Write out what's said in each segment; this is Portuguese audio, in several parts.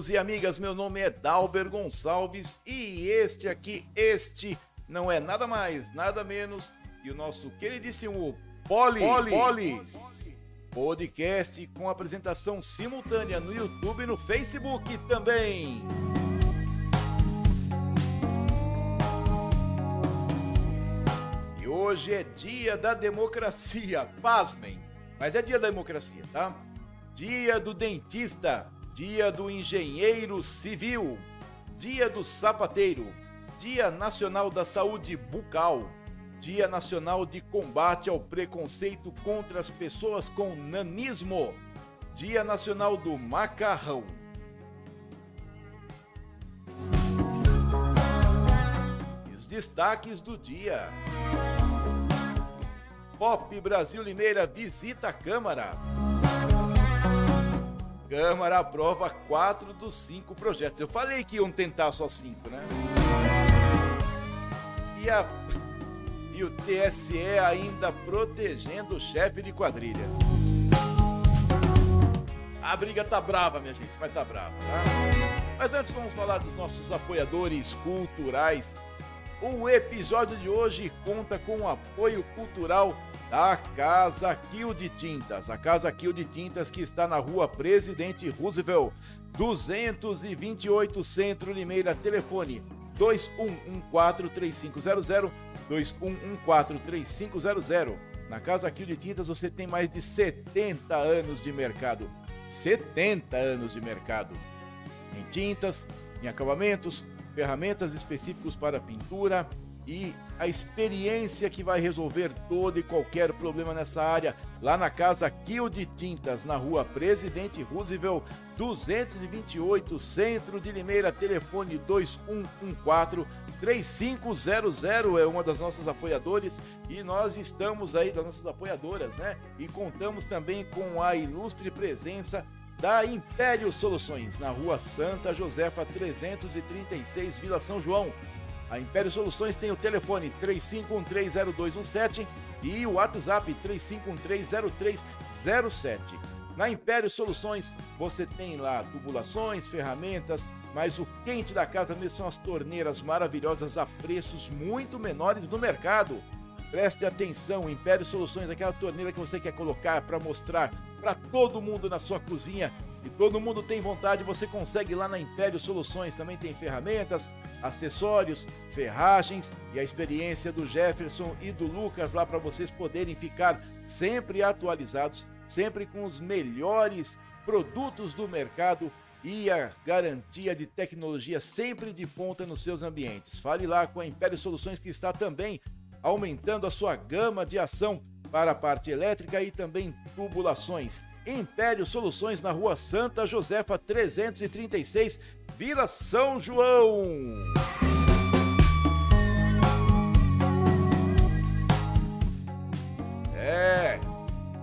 Amigos e amigas. Meu nome é Dalber Gonçalves e este aqui, este não é nada mais, nada menos que o nosso queridíssimo Poli, Polis. Polis. Podcast com apresentação simultânea no YouTube e no Facebook também. E hoje é dia da democracia, pasmem, mas é dia da democracia, tá? Dia do dentista, Dia do Engenheiro Civil, Dia do Sapateiro, Dia Nacional da Saúde Bucal, Dia Nacional de Combate ao Preconceito contra as Pessoas com Nanismo, Dia Nacional do Macarrão. Os destaques do dia. Pop Brasil Limeira visita a Câmara. Câmara aprova quatro dos cinco projetos. Eu falei que iam tentar só cinco, né? E, a, e o TSE ainda protegendo o chefe de quadrilha. A briga tá brava, minha gente, vai tá brava, tá? Mas antes vamos falar dos nossos apoiadores culturais. O episódio de hoje conta com o apoio cultural da Casa Kill de Tintas. A Casa Kill de Tintas que está na rua Presidente Roosevelt, 228 Centro Limeira. Telefone 2114-3500, 2114-3500. Na Casa Kill de Tintas você tem mais de 70 anos de mercado. 70 anos de mercado. Em tintas, em acabamentos, ferramentas específicos para pintura, e a experiência que vai resolver todo e qualquer problema nessa área, lá na casa Kill de Tintas, na rua Presidente Roosevelt, 228, Centro de Limeira, telefone 2114 3500 é uma das nossas apoiadores e nós estamos aí das nossas apoiadoras, né? E contamos também com a ilustre presença da Império Soluções, na rua Santa Josefa 336, Vila São João. A Império Soluções tem o telefone 35130217 e o WhatsApp 35130307. Na Império Soluções você tem lá tubulações, ferramentas, mas o quente da casa mesmo são as torneiras maravilhosas a preços muito menores do mercado. Preste atenção, Império Soluções, aquela torneira que você quer colocar para mostrar para todo mundo na sua cozinha e todo mundo tem vontade, você consegue lá na Império Soluções. Também tem ferramentas, acessórios, ferragens e a experiência do Jefferson e do Lucas lá para vocês poderem ficar sempre atualizados, sempre com os melhores produtos do mercado e a garantia de tecnologia sempre de ponta nos seus ambientes. Fale lá com a Império Soluções que está também aumentando a sua gama de ação para a parte elétrica e também tubulações. Império Soluções na Rua Santa Josefa 336, Vila São João. É,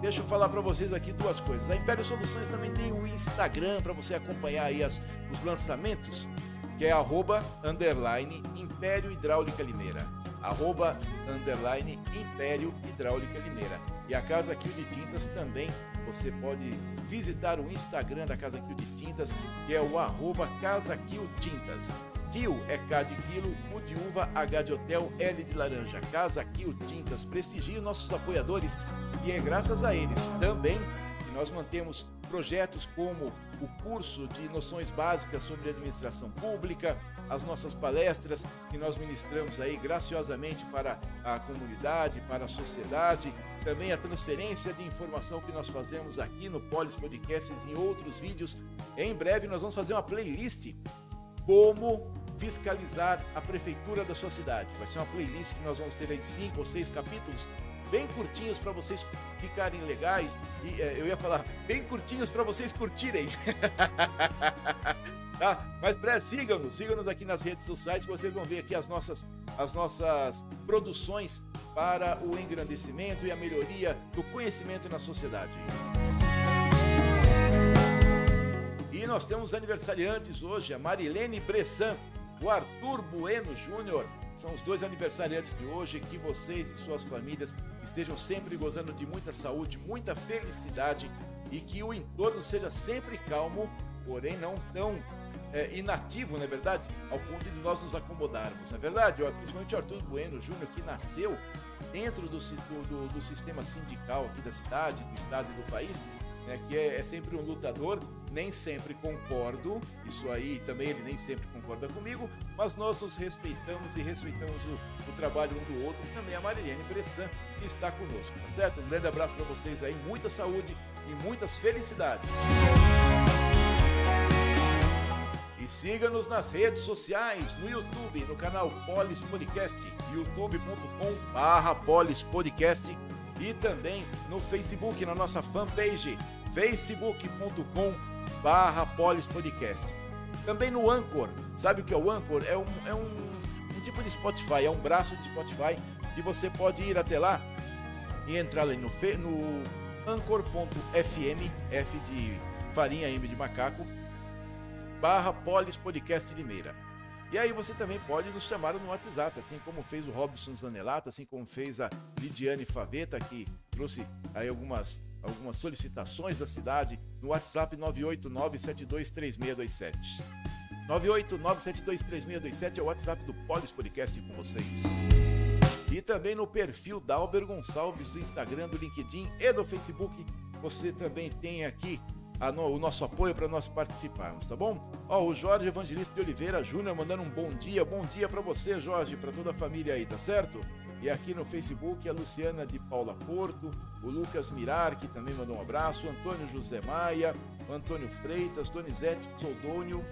deixa eu falar para vocês aqui duas coisas. A Império Soluções também tem o Instagram para você acompanhar aí as, os lançamentos, que é arroba, underline, Império Hidráulica Limeira. Arroba, underline, Império Hidráulica Limeira. E a Casa Kill de Tintas também você pode visitar o Instagram da Casa Kill de Tintas, que é o arroba Casa Kill Tintas. Kill é K de quilo, U de uva, H de hotel, L de laranja. Casa Kill Tintas. Prestigie nossos apoiadores e é graças a eles também que nós mantemos projetos como o curso de noções básicas sobre administração pública, as nossas palestras que nós ministramos aí graciosamente para a comunidade, para a sociedade, também a transferência de informação que nós fazemos aqui no Polis Podcasts e em outros vídeos. Em breve nós vamos fazer uma playlist como fiscalizar a prefeitura da sua cidade. Vai ser uma playlist que nós vamos ter aí de cinco ou seis capítulos bem curtinhos para vocês ficarem legais e é, eu ia falar bem curtinhos para vocês curtirem. tá? Mas pré, sigam-nos, sigam-nos aqui nas redes sociais que vocês vão ver aqui as nossas, as nossas produções para o engrandecimento e a melhoria do conhecimento na sociedade. E nós temos aniversariantes hoje, a Marilene Bressan, o Arthur Bueno Júnior, são os dois aniversariantes de hoje. Que vocês e suas famílias estejam sempre gozando de muita saúde, muita felicidade e que o entorno seja sempre calmo porém não tão é, inativo, não é verdade? Ao ponto de nós nos acomodarmos, não é verdade? Principalmente o Arthur Bueno Júnior, que nasceu dentro do, do, do, sistema sindical aqui da cidade, do estado e do país, né, que é, é, sempre um lutador. Nem sempre concordo, isso aí também ele nem sempre concorda comigo, mas nós nos respeitamos e respeitamos o, o trabalho um do outro e também a Marilene Bressan, que está conosco, tá certo? Um grande abraço para vocês aí, muita saúde e muitas felicidades. E siga-nos nas redes sociais, no YouTube, no canal Polis Podcast, youtube.com barra Polis Podcast e também no Facebook, na nossa fanpage, facebook.com barra Polis Podcast. Também no Anchor, sabe o que é o Anchor? É um, é um, um tipo de Spotify, é um braço de Spotify e você pode ir até lá e entrar ali no, no anchor.fm, F de farinha, M de macaco, barra Polis Podcast Limeira. E aí você também pode nos chamar no WhatsApp, assim como fez o Robson Zanelato, assim como fez a Lidiane Faveta, que trouxe aí algumas, algumas solicitações da cidade no WhatsApp 989723627. 989723627 é o WhatsApp do Polis Podcast com vocês. E também no perfil da Alber Gonçalves do Instagram, do LinkedIn e do Facebook, você também tem aqui no, o nosso apoio para nós participarmos, tá bom? Ó, o Jorge Evangelista de Oliveira Júnior mandando um bom dia, bom dia para você, Jorge, para toda a família aí, tá certo? E aqui no Facebook a Luciana de Paula Porto, o Lucas Mirar, que também mandou um abraço, Antônio José Maia, Antônio Freitas, Donizete Pseudônio,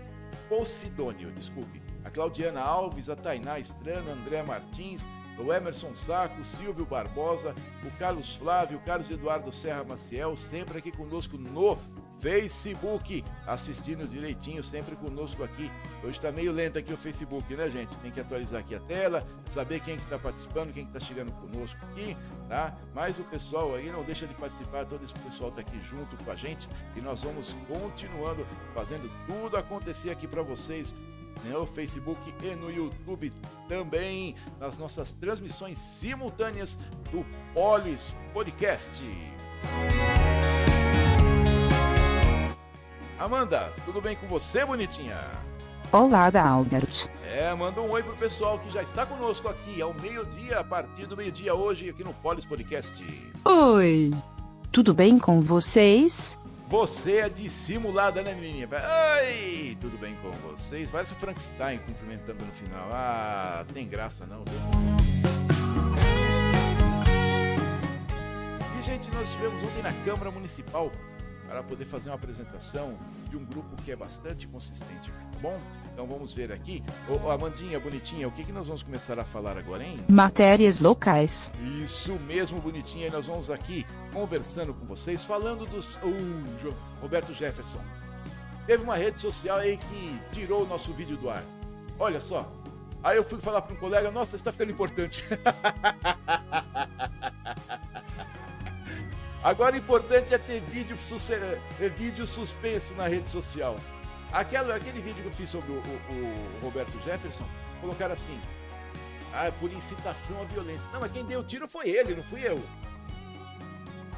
Posidônio, desculpe, a Claudiana Alves, a Tainá Estrana, André Martins, o Emerson Saco, o Silvio Barbosa, o Carlos Flávio, o Carlos Eduardo Serra Maciel, sempre aqui conosco no Facebook, assistindo direitinho, sempre conosco aqui. Hoje está meio lento aqui o Facebook, né, gente? Tem que atualizar aqui a tela, saber quem que tá participando, quem que tá chegando conosco aqui, tá? Mas o pessoal aí não deixa de participar, todo esse pessoal está aqui junto com a gente e nós vamos continuando fazendo tudo acontecer aqui para vocês no Facebook e no YouTube também, nas nossas transmissões simultâneas do Polis Podcast. Amanda, tudo bem com você, bonitinha? Olá, Albert. É, manda um oi pro pessoal que já está conosco aqui ao meio-dia, a partir do meio-dia hoje, aqui no Polis Podcast. Oi, tudo bem com vocês? Você é dissimulada, né, menininha? Oi, tudo bem com vocês? Parece o Frankenstein cumprimentando no final. Ah, tem graça não, viu? E, gente, nós estivemos ontem na Câmara Municipal para poder fazer uma apresentação de um grupo que é bastante consistente, tá bom? Então vamos ver aqui. Ô, Amandinha, bonitinha, o que, que nós vamos começar a falar agora, hein? Matérias locais. Isso mesmo, bonitinha. E nós vamos aqui conversando com vocês, falando dos. Uh, Roberto Jefferson. Teve uma rede social aí que tirou o nosso vídeo do ar. Olha só. Aí eu fui falar para um colega, nossa, está ficando importante. Agora o importante é ter vídeo, é, vídeo suspenso na rede social. Aquela, aquele vídeo que eu fiz sobre o, o, o Roberto Jefferson, colocaram assim: ah, por incitação à violência. Não, mas quem deu o tiro foi ele, não fui eu.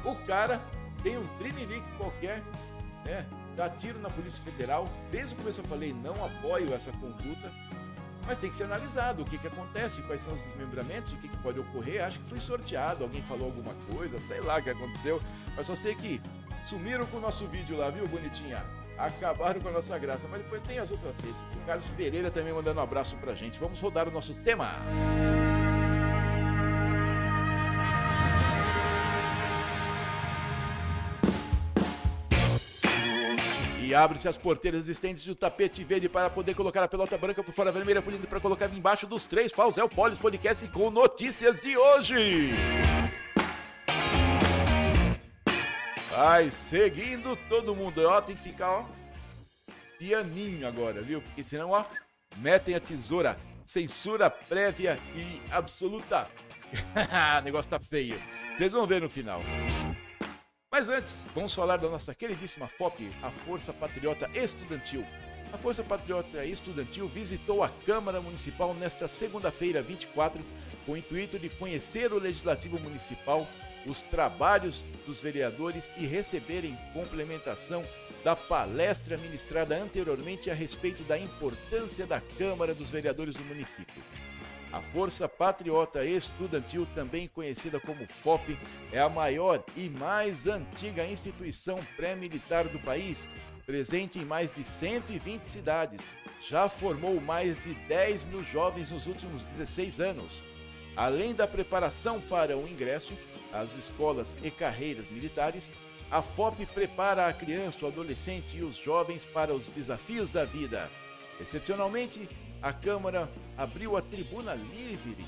O cara tem um trinilique qualquer, né? Dá tiro na Polícia Federal. Desde o começo eu falei, não apoio essa conduta mas tem que ser analisado o que, que acontece, quais são os desmembramentos, o que, que pode ocorrer. Acho que foi sorteado, alguém falou alguma coisa, sei lá o que aconteceu. Mas só sei que sumiram com o nosso vídeo lá, viu, bonitinha? Acabaram com a nossa graça. Mas depois tem as outras redes. O Carlos Pereira também mandando um abraço pra gente. Vamos rodar o nosso tema. E abre-se as porteiras existentes do tapete verde para poder colocar a pelota branca por fora vermelha polida para colocar embaixo dos três paus. É o Polis Podcast com notícias de hoje. Vai seguindo todo mundo. Ó, tem que ficar, ó, pianinho agora, viu? Porque senão, ó, metem a tesoura. Censura prévia e absoluta. o negócio tá feio. Vocês vão ver no final. Mas antes, vamos falar da nossa queridíssima FOP, a Força Patriota Estudantil. A Força Patriota Estudantil visitou a Câmara Municipal nesta segunda-feira, 24, com o intuito de conhecer o Legislativo Municipal, os trabalhos dos vereadores e receberem complementação da palestra ministrada anteriormente a respeito da importância da Câmara dos Vereadores do município. A Força Patriota Estudantil, também conhecida como FOP, é a maior e mais antiga instituição pré-militar do país, presente em mais de 120 cidades. Já formou mais de 10 mil jovens nos últimos 16 anos. Além da preparação para o ingresso, às escolas e carreiras militares, a FOP prepara a criança, o adolescente e os jovens para os desafios da vida. Excepcionalmente, a Câmara abriu a tribuna livre,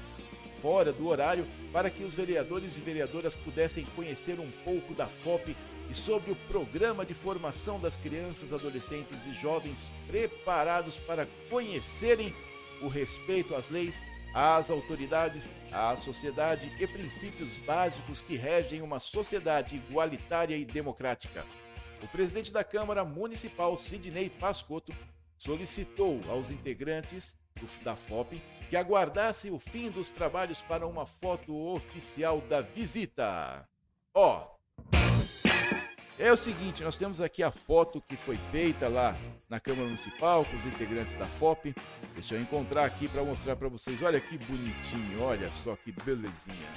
fora do horário, para que os vereadores e vereadoras pudessem conhecer um pouco da FOP e sobre o programa de formação das crianças, adolescentes e jovens preparados para conhecerem o respeito às leis às autoridades, à sociedade e princípios básicos que regem uma sociedade igualitária e democrática. O presidente da Câmara Municipal, Sidney Pascotto, solicitou aos integrantes da FOP que aguardassem o fim dos trabalhos para uma foto oficial da visita. Ó, é o seguinte, nós temos aqui a foto que foi feita lá na Câmara Municipal com os integrantes da FOP. Deixa eu encontrar aqui para mostrar para vocês. Olha que bonitinho, olha só que belezinha.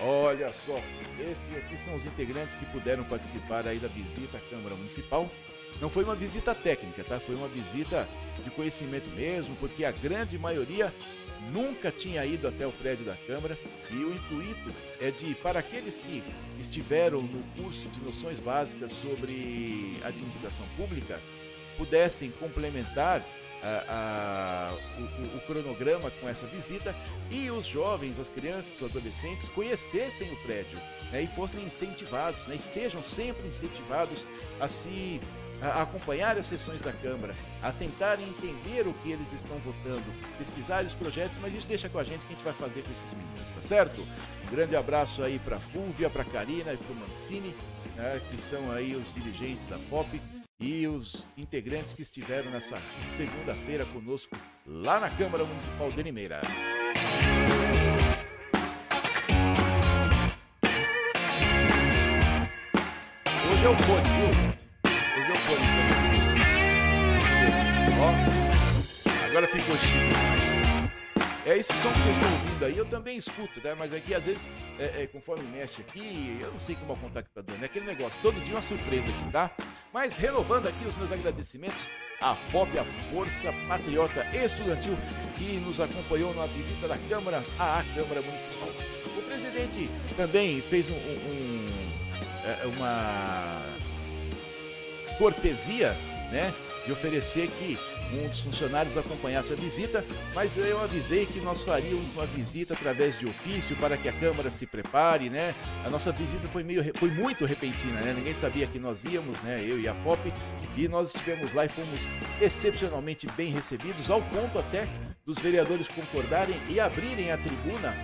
Olha só, esses aqui são os integrantes que puderam participar aí da visita à Câmara Municipal. Não foi uma visita técnica, tá? Foi uma visita de conhecimento mesmo, porque a grande maioria nunca tinha ido até o prédio da Câmara e o intuito é de, para aqueles que estiveram no curso de noções básicas sobre administração pública, pudessem complementar a, a, o, o, cronograma com essa visita e os jovens, as crianças, os adolescentes conhecessem o prédio né, e fossem incentivados, né, e sejam sempre incentivados a se a acompanhar as sessões da Câmara, a tentar entender o que eles estão votando, pesquisar os projetos, mas isso deixa com a gente que a gente vai fazer com esses meninos, tá certo? Um grande abraço aí para Fúvia, para Karina e para Mancini, né, que são aí os dirigentes da FOP e os integrantes que estiveram nessa segunda-feira conosco lá na Câmara Municipal de Limeira. Hoje é o fone, viu? Agora ficou chique É esse som que vocês estão ouvindo aí, eu também escuto, né? Mas aqui, às vezes, é, é, conforme mexe aqui, eu não sei que mau contato tá dando. É aquele negócio, todo dia uma surpresa aqui, tá? Mas renovando aqui os meus agradecimentos à FOP, a Força Patriota Estudantil, que nos acompanhou na visita da Câmara à Câmara Municipal. O presidente também fez um, um, um é, uma cortesia, né, de oferecer que um dos funcionários acompanhasse a visita, mas eu avisei que nós faríamos uma visita através de ofício para que a Câmara se prepare, né? A nossa visita foi meio foi muito repentina, né? Ninguém sabia que nós íamos, né? Eu e a FOP, e nós estivemos lá e fomos excepcionalmente bem recebidos, ao ponto até dos vereadores concordarem e abrirem a tribuna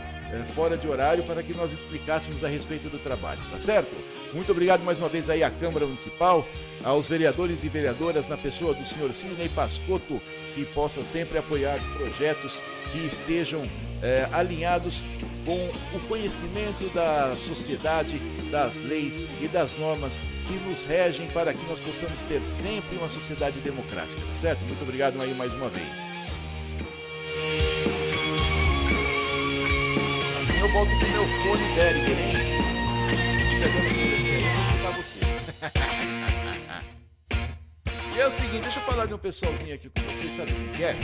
fora de horário para que nós explicássemos a respeito do trabalho, tá certo? Muito obrigado mais uma vez aí à Câmara Municipal, aos vereadores e vereadoras na pessoa do senhor Sidney Pascotto, que possa sempre apoiar projetos que estejam é, alinhados com o conhecimento da sociedade, das leis e das normas que nos regem para que nós possamos ter sempre uma sociedade democrática, tá certo? Muito obrigado aí mais uma vez. Volto com meu fone Behringer, hein? E é o seguinte, deixa eu falar de um pessoalzinho aqui com vocês, sabe quem que é?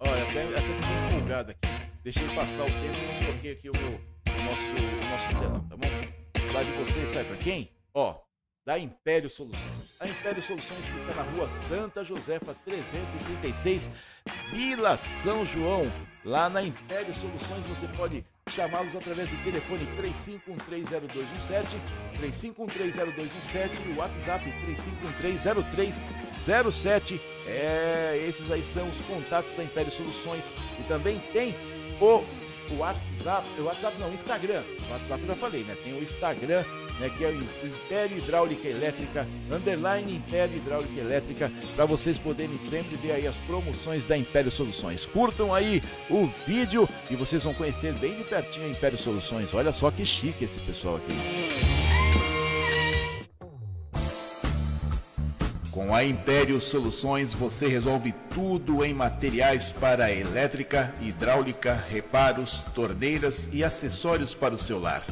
Olha, até, até fiquei empolgado aqui. Deixei passar o tempo e não troquei aqui o meu o nosso, o nosso telão, tá bom? Falar de vocês, sabe pra quem? Ó, da Império Soluções. A Império Soluções que está na rua Santa Josefa 336, Vila São João. Lá na Império Soluções você pode chamá-los através do telefone 35130217, 35130217 e o WhatsApp 35130307. É, esses aí são os contatos da Império Soluções e também tem o, WhatsApp, o WhatsApp não, Instagram. O WhatsApp eu já falei, né? Tem o Instagram né, que é o Império Hidráulica Elétrica, underline Império Hidráulica Elétrica, para vocês poderem sempre ver aí as promoções da Império Soluções. Curtam aí o vídeo e vocês vão conhecer bem de pertinho a Império Soluções. Olha só que chique esse pessoal aqui. Com a Império Soluções você resolve tudo em materiais para elétrica, hidráulica, reparos, torneiras e acessórios para o seu lar.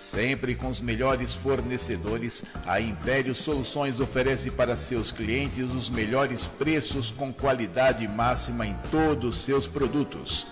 Sempre com os melhores fornecedores, a Império Soluções oferece para seus clientes os melhores preços com qualidade máxima em todos os seus produtos.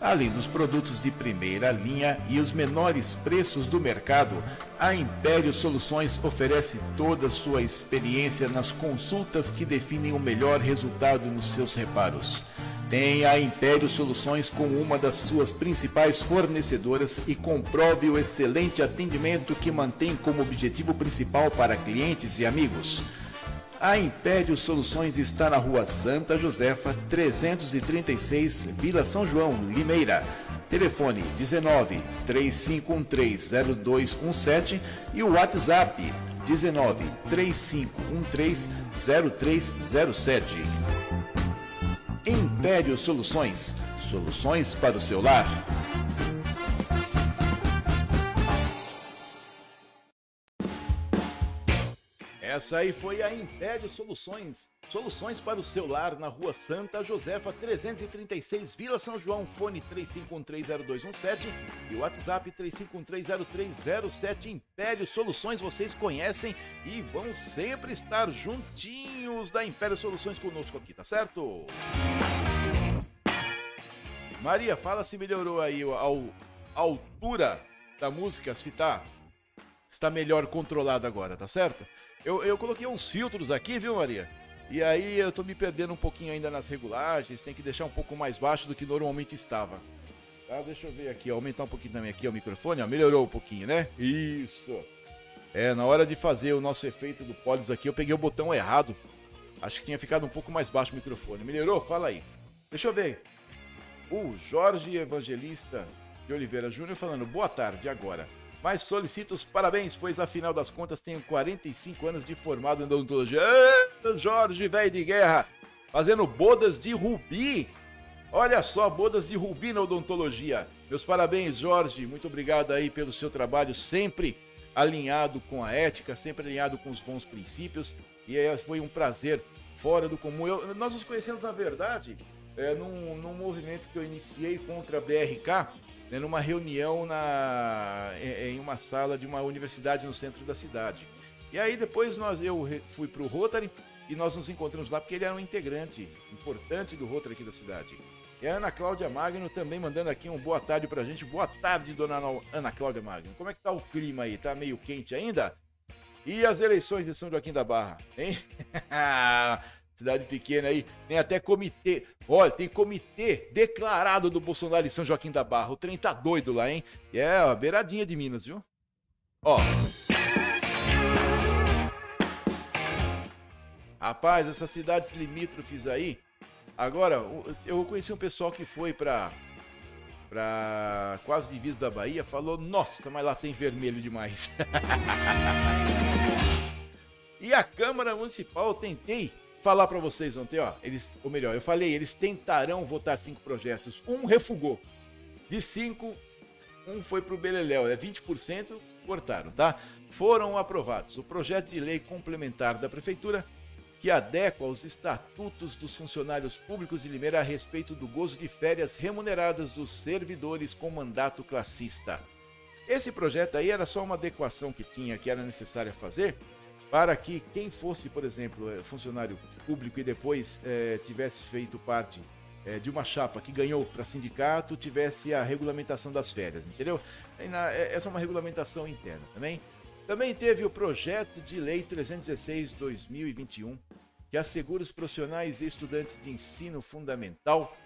Além dos produtos de primeira linha e os menores preços do mercado, a Império Soluções oferece toda a sua experiência nas consultas que definem o melhor resultado nos seus reparos. Tem a Império Soluções como uma das suas principais fornecedoras e comprove o excelente atendimento que mantém como objetivo principal para clientes e amigos. A Império Soluções está na rua Santa Josefa, 336, Vila São João, Limeira. Telefone 19 3513 0217 e o WhatsApp 19 3513 0307. Império Soluções. Soluções para o seu lar. Essa aí foi a Império Soluções. Soluções para o seu lar na Rua Santa Josefa 336, Vila São João, fone 35130217 e WhatsApp 35130307. Império Soluções vocês conhecem e vão sempre estar juntinhos da Império Soluções conosco aqui, tá certo? Maria, fala se melhorou aí a altura da música, se tá está melhor controlada agora, tá certo? Eu, eu coloquei uns filtros aqui, viu, Maria? E aí eu tô me perdendo um pouquinho ainda nas regulagens, tem que deixar um pouco mais baixo do que normalmente estava. Tá, deixa eu ver aqui, aumentar um pouquinho também aqui o microfone, ó, melhorou um pouquinho, né? Isso. É, na hora de fazer o nosso efeito do Polis aqui, eu peguei o botão errado. Acho que tinha ficado um pouco mais baixo o microfone. Melhorou? Fala aí. Deixa eu ver. O Jorge Evangelista de Oliveira Júnior falando, boa tarde, agora mas solicito os parabéns, pois afinal das contas tenho 45 anos de formado em odontologia. Jorge, velho de guerra, fazendo bodas de rubi. Olha só, bodas de rubi na odontologia. Meus parabéns, Jorge. Muito obrigado aí pelo seu trabalho, sempre alinhado com a ética, sempre alinhado com os bons princípios. E aí foi um prazer fora do comum. Eu, nós nos conhecemos, na verdade, é, num, num movimento que eu iniciei contra a BRK né, numa reunião na, em uma sala de uma universidade no centro da cidade. E aí depois nós, eu fui para o Rotary e nós nos encontramos lá porque ele era um integrante importante do Rotary aqui da cidade. E a Ana Cláudia Magno também mandando aqui um boa tarde pra gente. Boa tarde, dona Ana Cláudia Magno. Como é que tá o clima aí? Tá meio quente ainda? E as eleições de São Joaquim da Barra, hein? cidade pequena aí, tem até comitê. Olha, tem comitê declarado do Bolsonaro em São Joaquim da Barra. O trem tá doido lá, hein? E é a beiradinha de Minas, viu? Ó. Rapaz, essas cidades limítrofes aí. Agora, eu conheci um pessoal que foi pra. pra quase divisa da Bahia. Falou: Nossa, mas lá tem vermelho demais. e a Câmara Municipal, eu tentei falar para vocês ontem, ó, eles, ou melhor, eu falei, eles tentarão votar cinco projetos. Um refugou. De cinco, um foi pro Beleléu, é 20%, cortaram, tá? Foram aprovados o projeto de lei complementar da prefeitura que adequa aos estatutos dos funcionários públicos de Limeira a respeito do gozo de férias remuneradas dos servidores com mandato classista. Esse projeto aí era só uma adequação que tinha, que era necessária fazer, para que quem fosse, por exemplo, eh, funcionário público e depois é, tivesse feito parte é, de uma chapa que ganhou para sindicato, tivesse a regulamentação das férias, entendeu? Essa é uma regulamentação interna também. Também teve o projeto de lei 316/2021 que assegura os profissionais e estudantes de ensino fundamental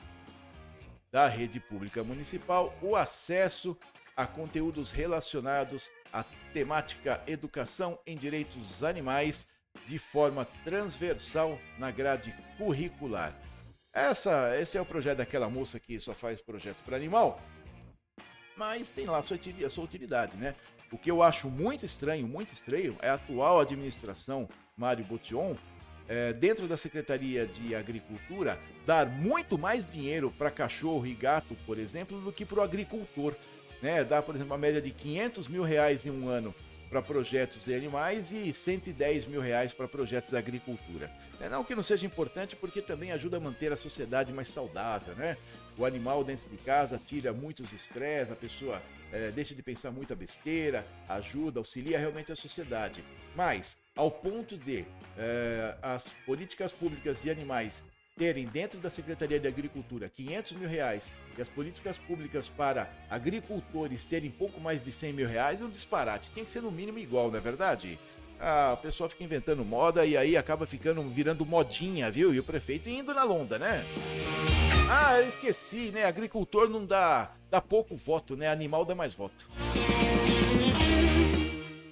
da rede pública municipal o acesso a conteúdos relacionados à temática educação em direitos animais de forma transversal na grade curricular. Essa, esse é o projeto daquela moça que só faz projeto para animal, mas tem lá a sua, utilidade, né? O que eu acho muito estranho, muito estranho, é a atual administração Mário Botion, é, dentro da Secretaria de Agricultura, dar muito mais dinheiro para cachorro e gato, por exemplo, do que para o agricultor. Né? Dá, por exemplo, uma média de 500 mil reais em um ano para projetos de animais e 110 mil reais para projetos da agricultura. É, não que não seja importante, porque também ajuda a manter a sociedade mais saudável, né? O animal dentro de casa tira muitos estresses, a pessoa é, deixa de pensar muita besteira, ajuda, auxilia realmente a sociedade. Mas, ao ponto de é, as políticas públicas de animais terem dentro da Secretaria de Agricultura 500 mil reais e as políticas públicas para agricultores terem pouco mais de 100 mil reais é um disparate. Tem que ser no mínimo igual, não é verdade? A pessoa fica inventando moda e aí acaba ficando virando modinha, viu? E o prefeito indo na londa, né? Ah, eu esqueci, né? Agricultor não dá, dá pouco voto, né? Animal dá mais voto.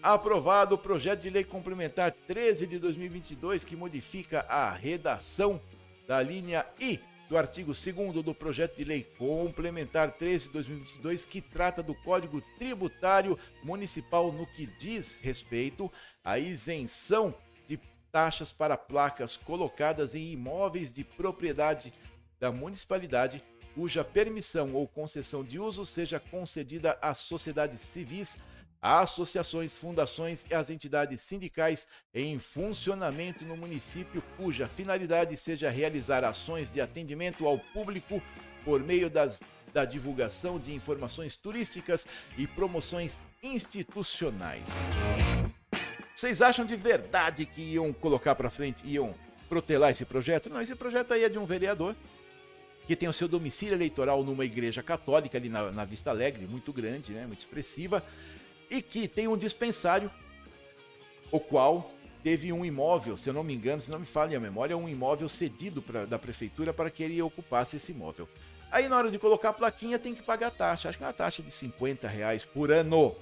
Aprovado o projeto de lei complementar 13 de 2022 que modifica a redação da linha I do artigo 2 do projeto de lei complementar 13 de 2022, que trata do Código Tributário Municipal no que diz respeito à isenção de taxas para placas colocadas em imóveis de propriedade da municipalidade cuja permissão ou concessão de uso seja concedida às sociedades civis associações, fundações e as entidades sindicais em funcionamento no município, cuja finalidade seja realizar ações de atendimento ao público por meio das, da divulgação de informações turísticas e promoções institucionais. Vocês acham de verdade que iam colocar para frente, iam protelar esse projeto? Não, esse projeto aí é de um vereador que tem o seu domicílio eleitoral numa igreja católica ali na, na Vista Alegre, muito grande, né, muito expressiva e que tem um dispensário, o qual teve um imóvel, se eu não me engano, se não me falha a memória, um imóvel cedido pra, da prefeitura para que ele ocupasse esse imóvel. Aí na hora de colocar a plaquinha tem que pagar taxa, acho que é uma taxa de 50 reais por ano.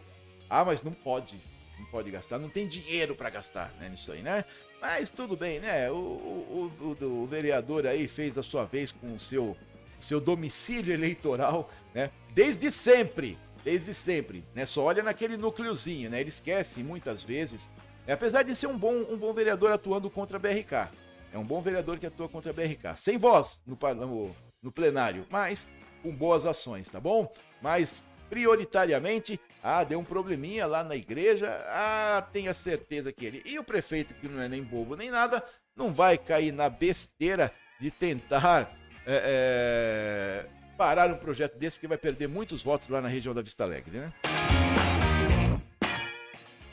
Ah, mas não pode, não pode gastar, não tem dinheiro para gastar né, nisso aí, né? Mas tudo bem, né? O, o, o, o, vereador aí fez a sua vez com o seu, seu domicílio eleitoral, né? Desde sempre desde sempre, né? Só olha naquele núcleozinho, né? Ele esquece muitas vezes, né? apesar de ser um bom, um bom vereador atuando contra a BRK. É um bom vereador que atua contra a BRK. Sem voz no, no, no plenário, mas com boas ações, tá bom? Mas prioritariamente, ah, deu um probleminha lá na igreja, ah, tenha certeza que ele. E o prefeito, que não é nem bobo nem nada, não vai cair na besteira de tentar é, é, parar um projeto desse, porque vai perder muitos votos lá na região da Vista Alegre, né?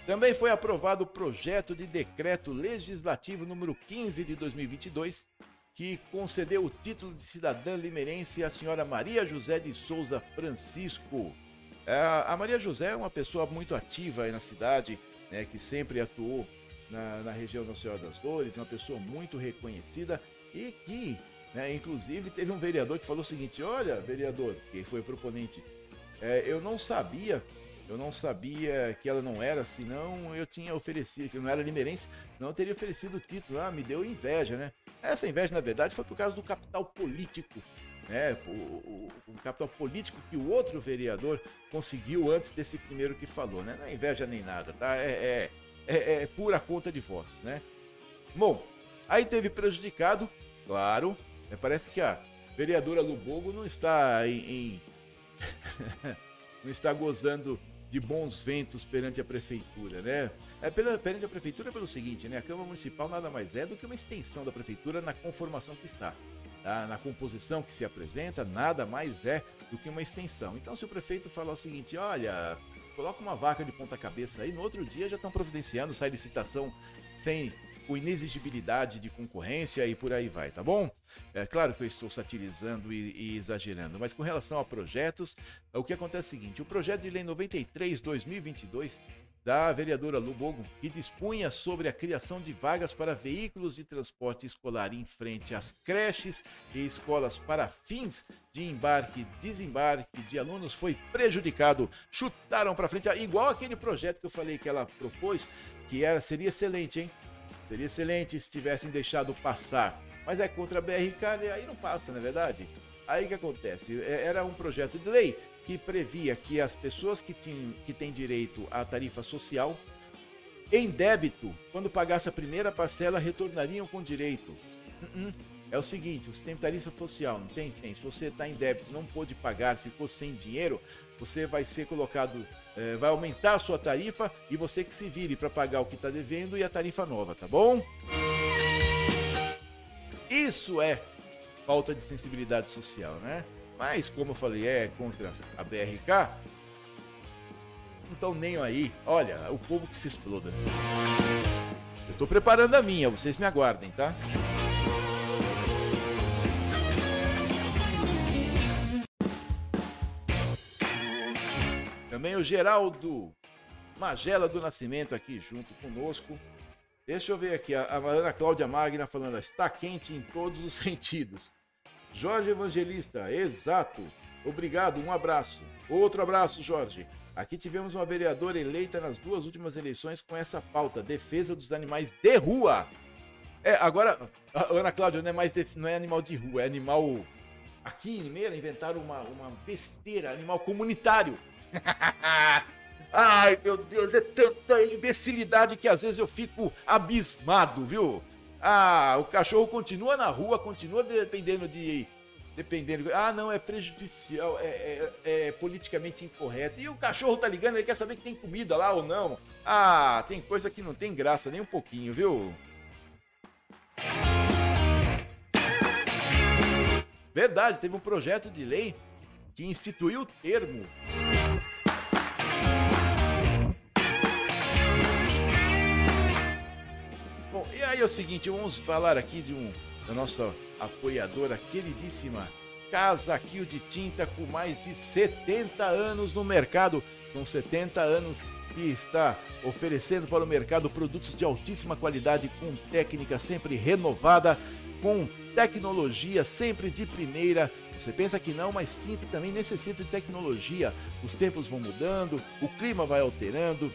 Também foi aprovado o projeto de decreto legislativo número 15 de 2022, que concedeu o título de cidadã limeirense à senhora Maria José de Souza Francisco. É, a Maria José é uma pessoa muito ativa aí na cidade, né, que sempre atuou na, na região da Senhora das Dores, uma pessoa muito reconhecida e que né? Inclusive, teve um vereador que falou o seguinte: olha, vereador, que foi proponente, é, eu não sabia, eu não sabia que ela não era, senão eu tinha oferecido, que não era limeirense, não teria oferecido o título. Ah, me deu inveja, né? Essa inveja, na verdade, foi por causa do capital político. Né, o, o, o, capital político que o outro vereador conseguiu antes desse primeiro que falou, né? Não é inveja nem nada, tá? É, é, é, é pura conta de votos, né? Bom, aí teve prejudicado, claro, é, parece que a vereadora Lubogo não está em, em não está gozando de bons ventos perante a prefeitura, né? É perante a prefeitura pelo seguinte, né? A Câmara Municipal nada mais é do que uma extensão da prefeitura na conformação que está. Tá? Na composição que se apresenta, nada mais é do que uma extensão. Então, se o prefeito falar o seguinte, olha, coloca uma vaca de ponta cabeça aí, no outro dia já estão providenciando, sai licitação sem com inexigibilidade de concorrência e por aí vai, tá bom? É claro que eu estou satirizando e, e exagerando, mas com relação a projetos, o que acontece é o seguinte: o projeto de lei 93/2022 da vereadora Lubogo, que dispunha sobre a criação de vagas para veículos de transporte escolar em frente às creches e escolas para fins de embarque e desembarque de alunos, foi prejudicado. Chutaram para frente, igual aquele projeto que eu falei que ela propôs, que era seria excelente, hein? Seria excelente se tivessem deixado passar. Mas é contra a BRK, né? aí não passa, não é verdade? Aí que acontece? É, era um projeto de lei que previa que as pessoas que, tinham, que têm direito à tarifa social, em débito, quando pagasse a primeira parcela, retornariam com direito. Uh -uh. É o seguinte, você tem tarifa social, não tem? Tem. Se você está em débito, não pôde pagar, ficou sem dinheiro, você vai ser colocado, é, vai aumentar a sua tarifa e você que se vire para pagar o que está devendo e a tarifa nova, tá bom? Isso é falta de sensibilidade social, né? Mas, como eu falei, é contra a BRK, então nem aí. Olha, o povo que se exploda. Eu estou preparando a minha, vocês me aguardem, tá? O Geraldo Magela do Nascimento aqui junto conosco. Deixa eu ver aqui, a Ana Cláudia Magna falando, está quente em todos os sentidos. Jorge Evangelista, exato. Obrigado, um abraço. Outro abraço, Jorge. Aqui tivemos uma vereadora eleita nas duas últimas eleições com essa pauta: defesa dos animais de rua. É, agora, Ana Cláudia, não é mais de, não é animal de rua, é animal. Aqui em Limeira inventaram uma, uma besteira, animal comunitário. Ai, meu Deus, é tanta imbecilidade que às vezes eu fico abismado, viu? Ah, o cachorro continua na rua, continua dependendo de. Dependendo. Ah, não, é prejudicial, é, é, é, politicamente incorreto. E o cachorro tá ligando, ele quer saber que tem comida lá ou não. Ah, tem coisa que não tem graça nem um pouquinho, viu? Verdade, teve um projeto de lei que instituiu o termo aí é o seguinte, vamos falar aqui de um da nossa apoiadora queridíssima Casa Kill de Tinta com mais de 70 anos no mercado. São 70 anos que está oferecendo para o mercado produtos de altíssima qualidade com técnica sempre renovada, com tecnologia sempre de primeira. Você pensa que não, mas tinta também necessita de tecnologia. Os tempos vão mudando, o clima vai alterando,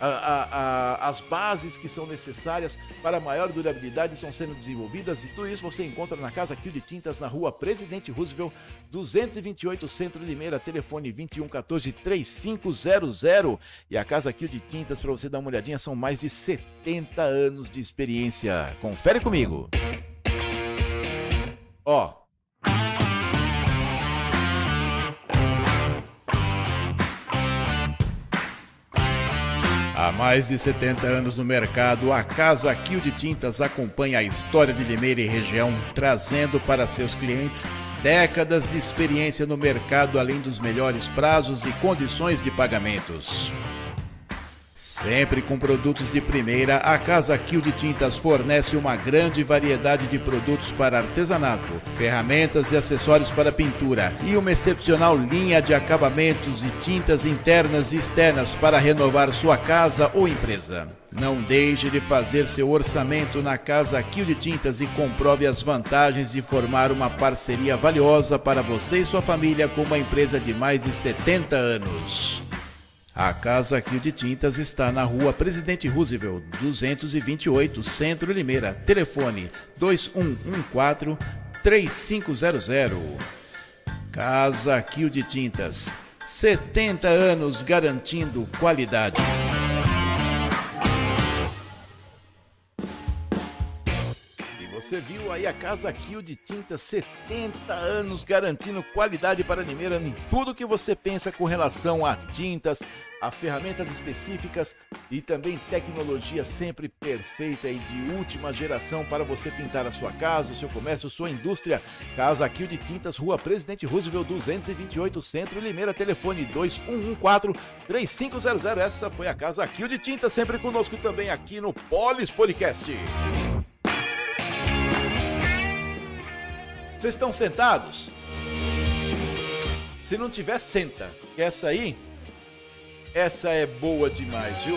a, a, a, as bases que são necessárias para maior durabilidade estão sendo desenvolvidas e tudo isso você encontra na Casa Kill de Tintas, na rua Presidente Roosevelt, 228 Centro Limeira, telefone 2114 3500. E a Casa Kill de Tintas, para você dar uma olhadinha, são mais de 70 anos de experiência. Confere comigo. Ó, Há mais de 70 anos no mercado, a Casa Kill de Tintas acompanha a história de Limeira e região, trazendo para seus clientes décadas de experiência no mercado, além dos melhores prazos e condições de pagamentos. Sempre com produtos de primeira, a Casa Kill de Tintas fornece uma grande variedade de produtos para artesanato, ferramentas e acessórios para pintura e uma excepcional linha de acabamentos e tintas internas e externas para renovar sua casa ou empresa. Não deixe de fazer seu orçamento na Casa Kill de Tintas e comprove as vantagens de formar uma parceria valiosa para você e sua família com uma empresa de mais de 70 anos. A Casa Rio de Tintas está na rua Presidente Roosevelt, 228, Centro Limeira. Telefone 2114 3500. Casa Rio de Tintas. 70 anos garantindo qualidade. Você viu aí a Casa Kill de Tintas, 70 anos garantindo qualidade para Limeira em tudo que você pensa com relação a tintas, a ferramentas específicas e também tecnologia sempre perfeita e de última geração para você pintar a sua casa, o seu comércio, sua indústria. Casa Kill de Tintas, Rua Presidente Roosevelt 228, Centro Limeira, telefone 2114-3500. Essa foi a Casa Kill de Tintas, sempre conosco também aqui no Polis Podcast. Vocês estão sentados? Se não tiver, senta. Quer sair? Essa é boa demais, viu?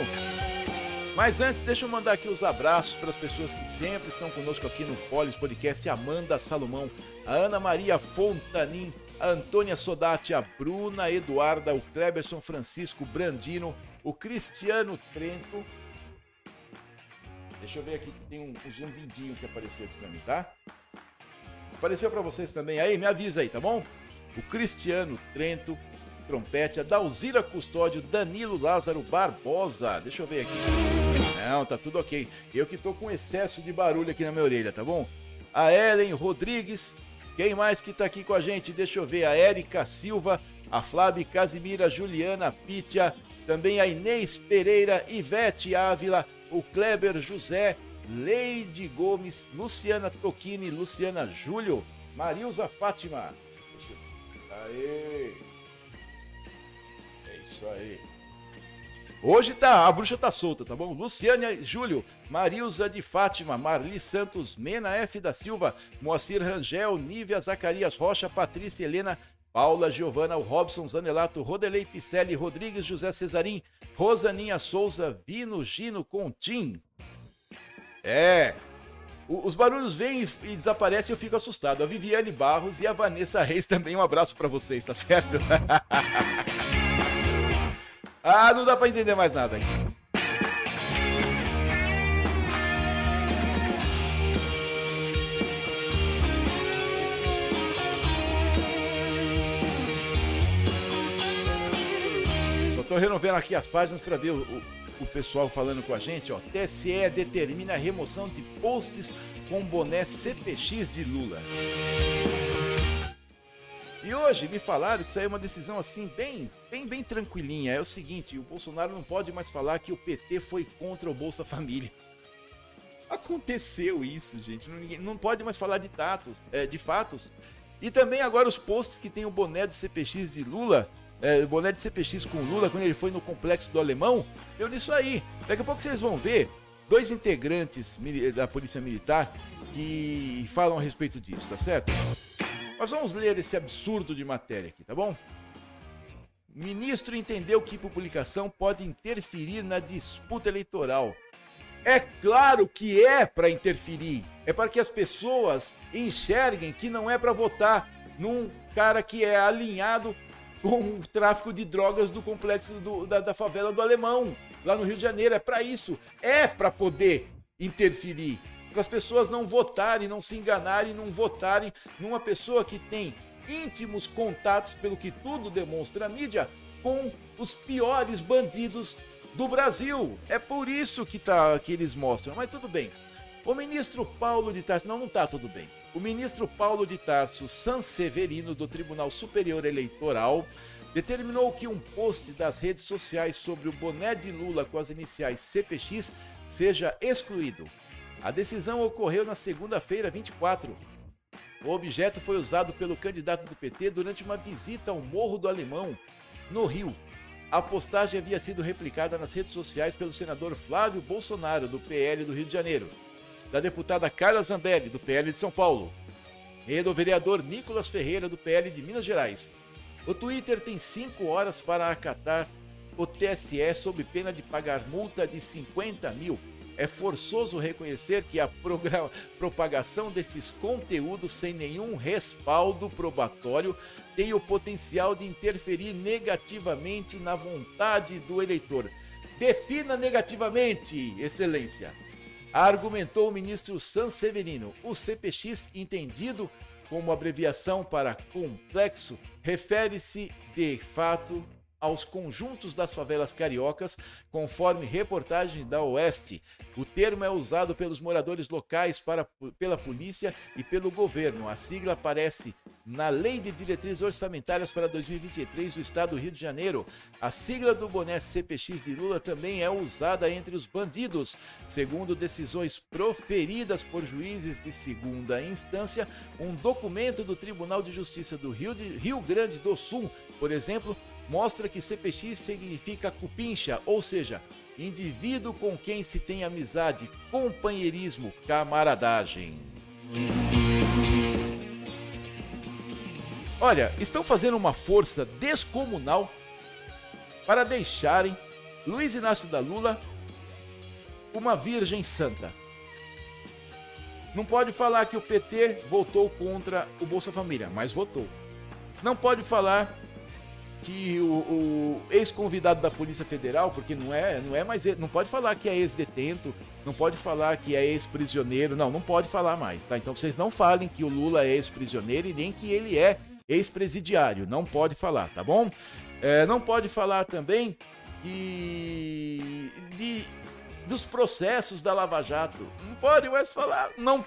Mas antes, deixa eu mandar aqui os abraços para as pessoas que sempre estão conosco aqui no Polis Podcast: Amanda Salomão, a Ana Maria Fontanin, a Antônia Sodati, a Bruna Eduarda, o Kleberson Francisco Brandino, o Cristiano Trento. Deixa eu ver aqui, tem um, um zumbidinho que apareceu aqui para mim, tá? Apareceu para vocês também aí? Me avisa aí, tá bom? O Cristiano Trento, trompete, a Dalzira Custódio, Danilo Lázaro Barbosa. Deixa eu ver aqui. Não, tá tudo ok. Eu que tô com excesso de barulho aqui na minha orelha, tá bom? A Ellen Rodrigues. Quem mais que tá aqui com a gente? Deixa eu ver. A Érica Silva, a Flávia Casimira, Juliana Pitia, também a Inês Pereira, Ivete Ávila, o Kleber José, Leide Gomes, Luciana Tocchini, Luciana Júlio, Marilza Fátima. Aê! Isso aí. Hoje tá, a bruxa tá solta, tá bom? Luciane Júlio, Marilza de Fátima, Marli Santos, Mena F da Silva, Moacir Rangel, Nívia Zacarias Rocha, Patrícia Helena, Paula Giovana, Robson Zanelato, Rodelei Picelli, Rodrigues José Cesarim, Rosaninha Souza, Vino Gino Contim. É, os barulhos vêm e desaparecem e eu fico assustado. A Viviane Barros e a Vanessa Reis também. Um abraço para vocês, tá certo? ah, não dá para entender mais nada aqui. Só tô renovando aqui as páginas para ver o, o o pessoal falando com a gente, ó. TSE determina a remoção de posts com boné CPX de Lula. E hoje me falaram que saiu uma decisão assim bem, bem, bem tranquilinha. É o seguinte, o Bolsonaro não pode mais falar que o PT foi contra o Bolsa Família. Aconteceu isso, gente. Não, pode mais falar de tatos, é, de fatos. E também agora os posts que tem o boné do CPX de Lula é, boné de CPX com Lula quando ele foi no complexo do Alemão, deu nisso aí. Daqui a pouco vocês vão ver dois integrantes da Polícia Militar que falam a respeito disso, tá certo? Nós vamos ler esse absurdo de matéria aqui, tá bom? Ministro entendeu que publicação pode interferir na disputa eleitoral. É claro que é para interferir. É para que as pessoas enxerguem que não é para votar num cara que é alinhado com o tráfico de drogas do complexo do, da, da favela do Alemão, lá no Rio de Janeiro. É para isso. É para poder interferir. Para as pessoas não votarem, não se enganarem, não votarem numa pessoa que tem íntimos contatos, pelo que tudo demonstra a mídia, com os piores bandidos do Brasil. É por isso que, tá, que eles mostram. Mas tudo bem. O ministro Paulo de Tarso. Não, não tá tudo bem. O ministro Paulo de Tarso Sanseverino, do Tribunal Superior Eleitoral, determinou que um post das redes sociais sobre o boné de Lula com as iniciais CPX seja excluído. A decisão ocorreu na segunda-feira, 24. O objeto foi usado pelo candidato do PT durante uma visita ao Morro do Alemão, no Rio. A postagem havia sido replicada nas redes sociais pelo senador Flávio Bolsonaro, do PL do Rio de Janeiro da deputada Carla Zambelli, do PL de São Paulo, e do vereador Nicolas Ferreira, do PL de Minas Gerais. O Twitter tem cinco horas para acatar o TSE sob pena de pagar multa de 50 mil. É forçoso reconhecer que a propagação desses conteúdos sem nenhum respaldo probatório tem o potencial de interferir negativamente na vontade do eleitor. Defina negativamente, Excelência argumentou o ministro Sanseverino. O CPX, entendido como abreviação para complexo, refere-se de fato aos conjuntos das favelas cariocas, conforme reportagem da Oeste. O termo é usado pelos moradores locais para, pela polícia e pelo governo. A sigla aparece na Lei de Diretrizes Orçamentárias para 2023 do Estado do Rio de Janeiro. A sigla do boné CPX de Lula também é usada entre os bandidos. Segundo decisões proferidas por juízes de segunda instância, um documento do Tribunal de Justiça do Rio, de, Rio Grande do Sul, por exemplo, mostra que CPX significa cupincha, ou seja, indivíduo com quem se tem amizade, companheirismo, camaradagem. Olha, estão fazendo uma força descomunal para deixarem Luiz Inácio da Lula uma virgem santa. Não pode falar que o PT votou contra o Bolsa Família, mas votou. Não pode falar que o, o ex-convidado da Polícia Federal, porque não é, não é mais, não pode falar que é ex-detento, não pode falar que é ex-prisioneiro, não, não pode falar mais, tá? Então vocês não falem que o Lula é ex-prisioneiro e nem que ele é ex-presidiário, não pode falar, tá bom? É, não pode falar também que de, dos processos da Lava Jato. Não pode mais falar. Não,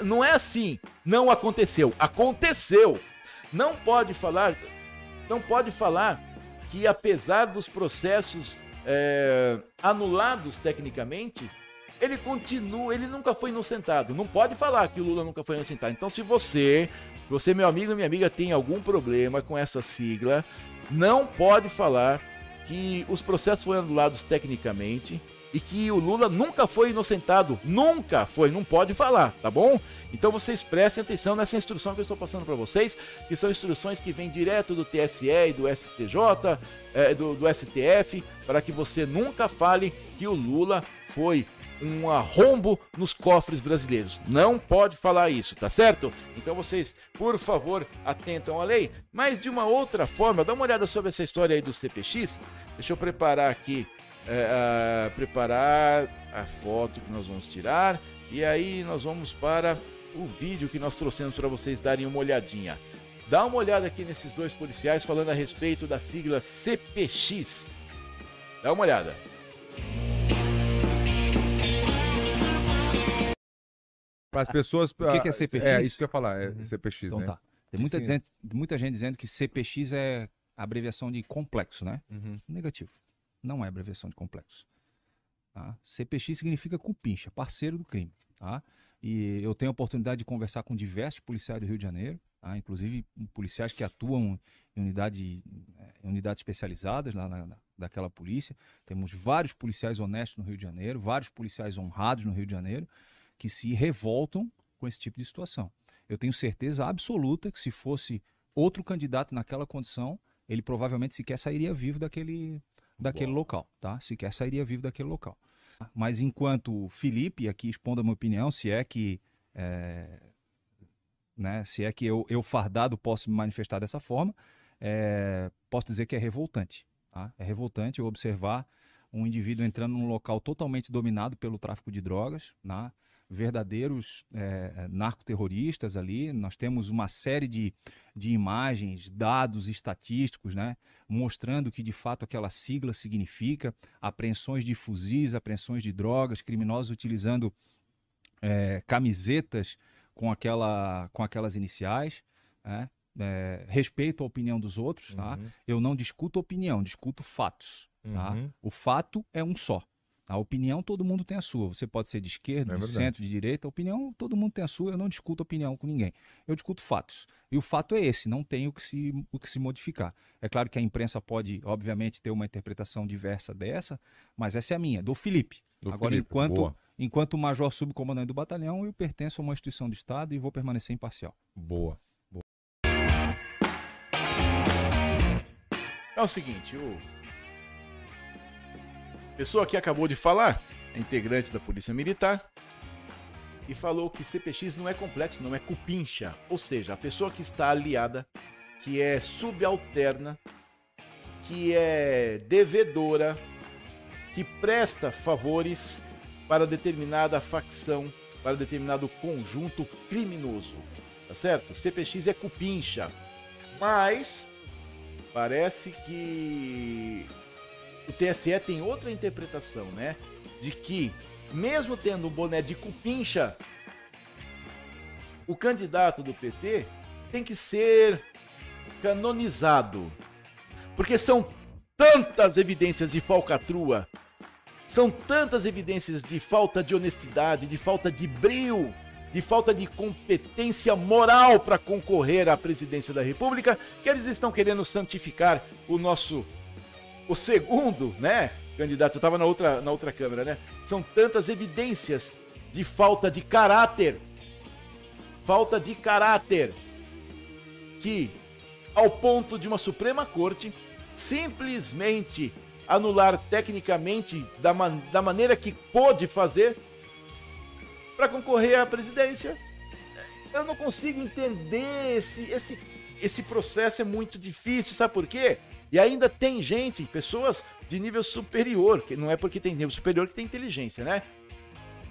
não é assim. Não aconteceu. Aconteceu. Não pode falar. Não pode falar que apesar dos processos é, anulados tecnicamente, ele continua, ele nunca foi inocentado. Não pode falar que o Lula nunca foi inocentado. Então, se você, você, meu amigo e minha amiga, tem algum problema com essa sigla, não pode falar que os processos foram anulados tecnicamente e que o Lula nunca foi inocentado. Nunca foi, não pode falar, tá bom? Então vocês prestem atenção nessa instrução que eu estou passando para vocês, que são instruções que vêm direto do TSE e do STJ, é, do, do STF, para que você nunca fale que o Lula foi um arrombo nos cofres brasileiros. Não pode falar isso, tá certo? Então vocês, por favor, atentam à lei. Mas de uma outra forma, dá uma olhada sobre essa história aí do CPX. Deixa eu preparar aqui, é, preparar a foto que nós vamos tirar. E aí nós vamos para o vídeo que nós trouxemos para vocês darem uma olhadinha. Dá uma olhada aqui nesses dois policiais falando a respeito da sigla CPX. Dá uma olhada. Para as pessoas. O que, que é CPX? É, isso que eu ia falar, é Uhum. CPX, Então né? tá. Tem muita, dizendo- muita gente dizendo que CPX é a abreviação de complexo, né? Uhum. Negativo. Não é abreviação de complexo. Tá? CPX significa cupincha, parceiro do crime. Tá? E eu tenho a oportunidade de conversar com diversos policiais do Rio de Janeiro, tá? inclusive policiais que atuam em, unidade, eh, em unidades especializadas lá na, na- daquela polícia. Temos vários policiais honestos no Rio de Janeiro, vários policiais honrados no Rio de Janeiro, que se revoltam com esse tipo de situação. Eu tenho certeza absoluta que se fosse outro candidato naquela condição, ele provavelmente sequer sairia vivo daquele, daquele local, tá? Sequer sairia vivo daquele local. Mas enquanto Felipe, aqui expondo a minha opinião, se é que é, né, se é que eu, eu fardado posso me manifestar dessa forma, é, posso dizer que é revoltante. Tá? É revoltante eu observar um indivíduo entrando num local totalmente dominado pelo tráfico de drogas, né? Verdadeiros é, narcoterroristas ali. Nós temos uma série de, de imagens, dados estatísticos, né? mostrando o que de fato aquela sigla significa, apreensões de fuzis, apreensões de drogas, criminosos utilizando é, camisetas com, aquela, com aquelas iniciais. Né? É, respeito a opinião dos outros, tá? Uhum. Eu não discuto opinião, discuto fatos. Tá? Uhum. O fato é um só. A opinião todo mundo tem a sua. Você pode ser de esquerda, É de verdade. centro, de direita. A opinião todo mundo tem a sua. Eu não discuto opinião com ninguém. Eu discuto fatos. E o fato é esse. Não tem o que se, o que se modificar. É claro que a imprensa pode, obviamente, ter uma interpretação diversa dessa, mas essa é a minha, do Felipe. Do Agora, Felipe, enquanto, boa. enquanto major subcomandante do batalhão, eu pertenço a uma instituição do Estado e vou permanecer imparcial. Boa. É o seguinte, o pessoa que acabou de falar, é integrante da Polícia Militar, e falou que CPX não é complexo, não é cupincha. Ou seja, a pessoa que está aliada, que é subalterna, que é devedora, que presta favores para determinada facção, para determinado conjunto criminoso. Tá certo? CPX é cupincha. Mas parece que o TSE tem outra interpretação, né? De que, mesmo tendo um boné de cupincha, o candidato do PT tem que ser canonizado. Porque são tantas evidências de falcatrua, são tantas evidências de falta de honestidade, de falta de brio, de falta de competência moral para concorrer à presidência da República, que eles estão querendo santificar o nosso o segundo, né, candidato, estava na outra na outra câmera, né? São tantas evidências de falta de caráter. Falta de caráter que ao ponto de uma Suprema Corte simplesmente anular tecnicamente da, man da maneira que pôde fazer para concorrer à presidência. Eu não consigo entender esse, esse, esse processo é muito difícil, sabe por quê? E ainda tem gente, pessoas de nível superior, que não é porque tem nível superior que tem inteligência, né?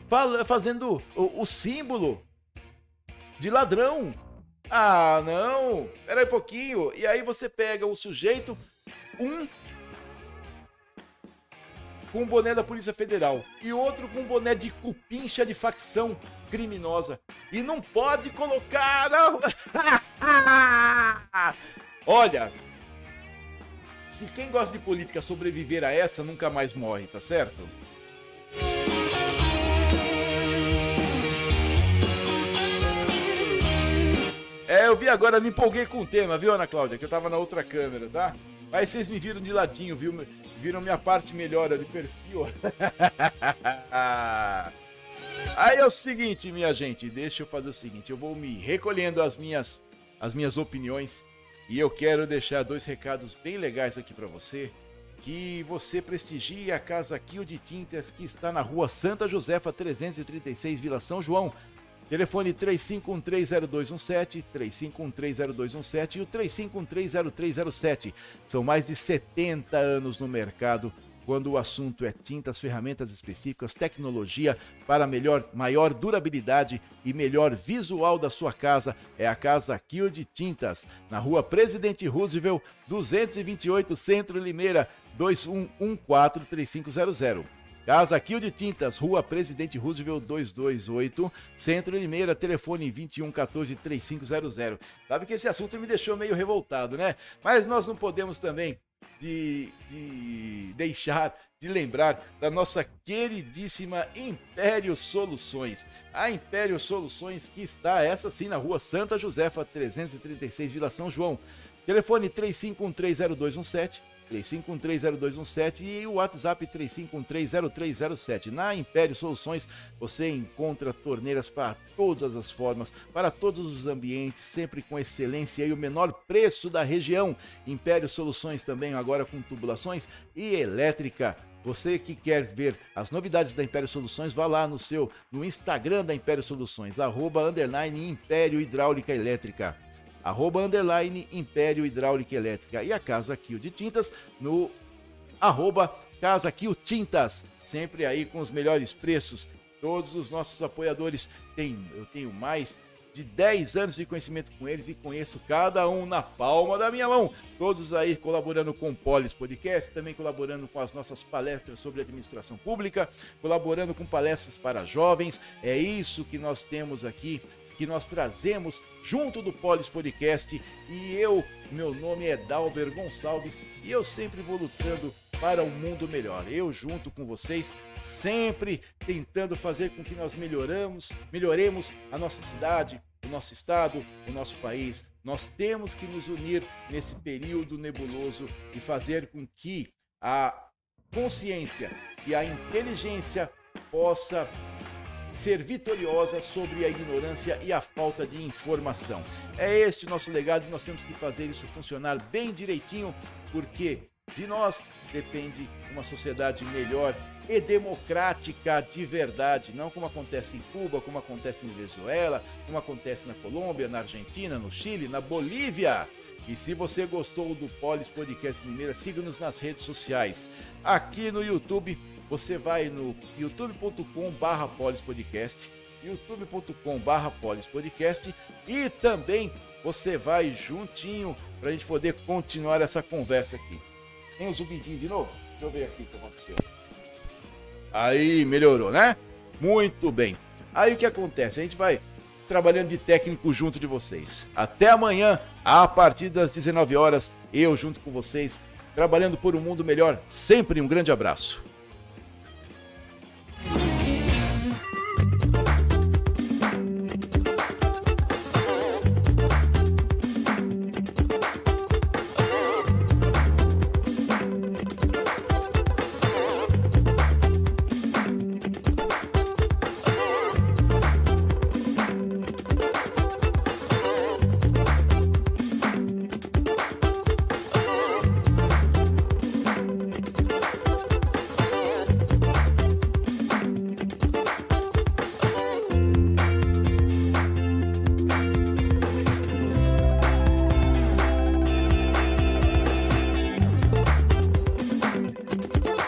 Fala, fazendo o, o símbolo de ladrão. Ah, não, pera aí um pouquinho. E aí você pega o sujeito, um com o boné da Polícia Federal e outro com o boné de cupincha de facção criminosa. E não pode colocar. Olha, se quem gosta de política sobreviver a essa, nunca mais morre, tá certo? É, eu vi agora, me empolguei com o tema, viu, Ana Cláudia? Que eu tava na outra câmera, tá? Mas vocês me viram de ladinho, viu? Viram minha parte melhor de perfil. Aí é o seguinte, minha gente, deixa eu fazer o seguinte, eu vou me recolhendo as minhas as minhas opiniões e eu quero deixar dois recados bem legais aqui para você, que você prestigie a Casa Quio de Tintas que está na Rua Santa Josefa 336, Vila São João. Telefone 35130217, 35130217 e o 35130307. São mais de 70 anos no mercado quando o assunto é tintas, ferramentas específicas, tecnologia para melhor, maior durabilidade e melhor visual da sua casa, é a Casa Kill de Tintas, na rua Presidente Roosevelt, 228 Centro Limeira, 21143500. Casa Kill de Tintas, Rua Presidente Roosevelt 228, Centro Limeira, telefone 2114-3500. Sabe que esse assunto me deixou meio revoltado, né? Mas nós não podemos também de, de deixar de lembrar da nossa queridíssima Império Soluções. A Império Soluções que está, essa sim, na rua Santa Josefa, 336, Vila São João. Telefone 35130217 35130217 e o WhatsApp 35130307. Na Império Soluções você encontra torneiras para todas as formas, para todos os ambientes, sempre com excelência e o menor preço da região. Império Soluções também agora com tubulações e elétrica. Você que quer ver as novidades da Império Soluções, vá lá no seu no Instagram da Império Soluções, arroba underline Império Hidráulica Elétrica arroba underline Império Hidráulica Elétrica e a Casa Kill de Tintas no arroba Casa Kill Tintas, sempre aí com os melhores preços. Todos os nossos apoiadores têm, eu tenho mais de 10 anos de conhecimento com eles e conheço cada um na palma da minha mão. Todos aí colaborando com o Polis Podcast, também colaborando com as nossas palestras sobre administração pública, colaborando com palestras para jovens. É isso que nós temos aqui que nós trazemos junto do Polis Podcast. E eu, meu nome é Dalber Gonçalves e eu sempre vou lutando para um mundo melhor. Eu junto com vocês, sempre tentando fazer com que nós melhoramos, melhoremos a nossa cidade, o nosso estado, o nosso país. Nós temos que nos unir nesse período nebuloso e fazer com que a consciência e a inteligência possa ser vitoriosa sobre a ignorância e a falta de informação. É este o nosso legado e nós temos que fazer isso funcionar bem direitinho, porque de nós depende uma sociedade melhor e democrática de verdade, não como acontece em Cuba, como acontece em Venezuela, como acontece na Colômbia, na Argentina, no Chile, na Bolívia. E se você gostou do Polis Podcast Mineira, siga-nos nas redes sociais. Aqui no YouTube você vai no youtube.com barra polispodcast, youtube.com barra polispodcast e também você vai juntinho para a gente poder continuar essa conversa aqui. Tem o um zumbidinho de novo? Deixa eu ver aqui o que aconteceu. Aí, melhorou, né? Muito bem. Aí o que acontece? A gente vai trabalhando de técnico junto de vocês. Até amanhã, a partir das 19 horas, eu junto com vocês, trabalhando por um mundo melhor. Sempre um grande abraço.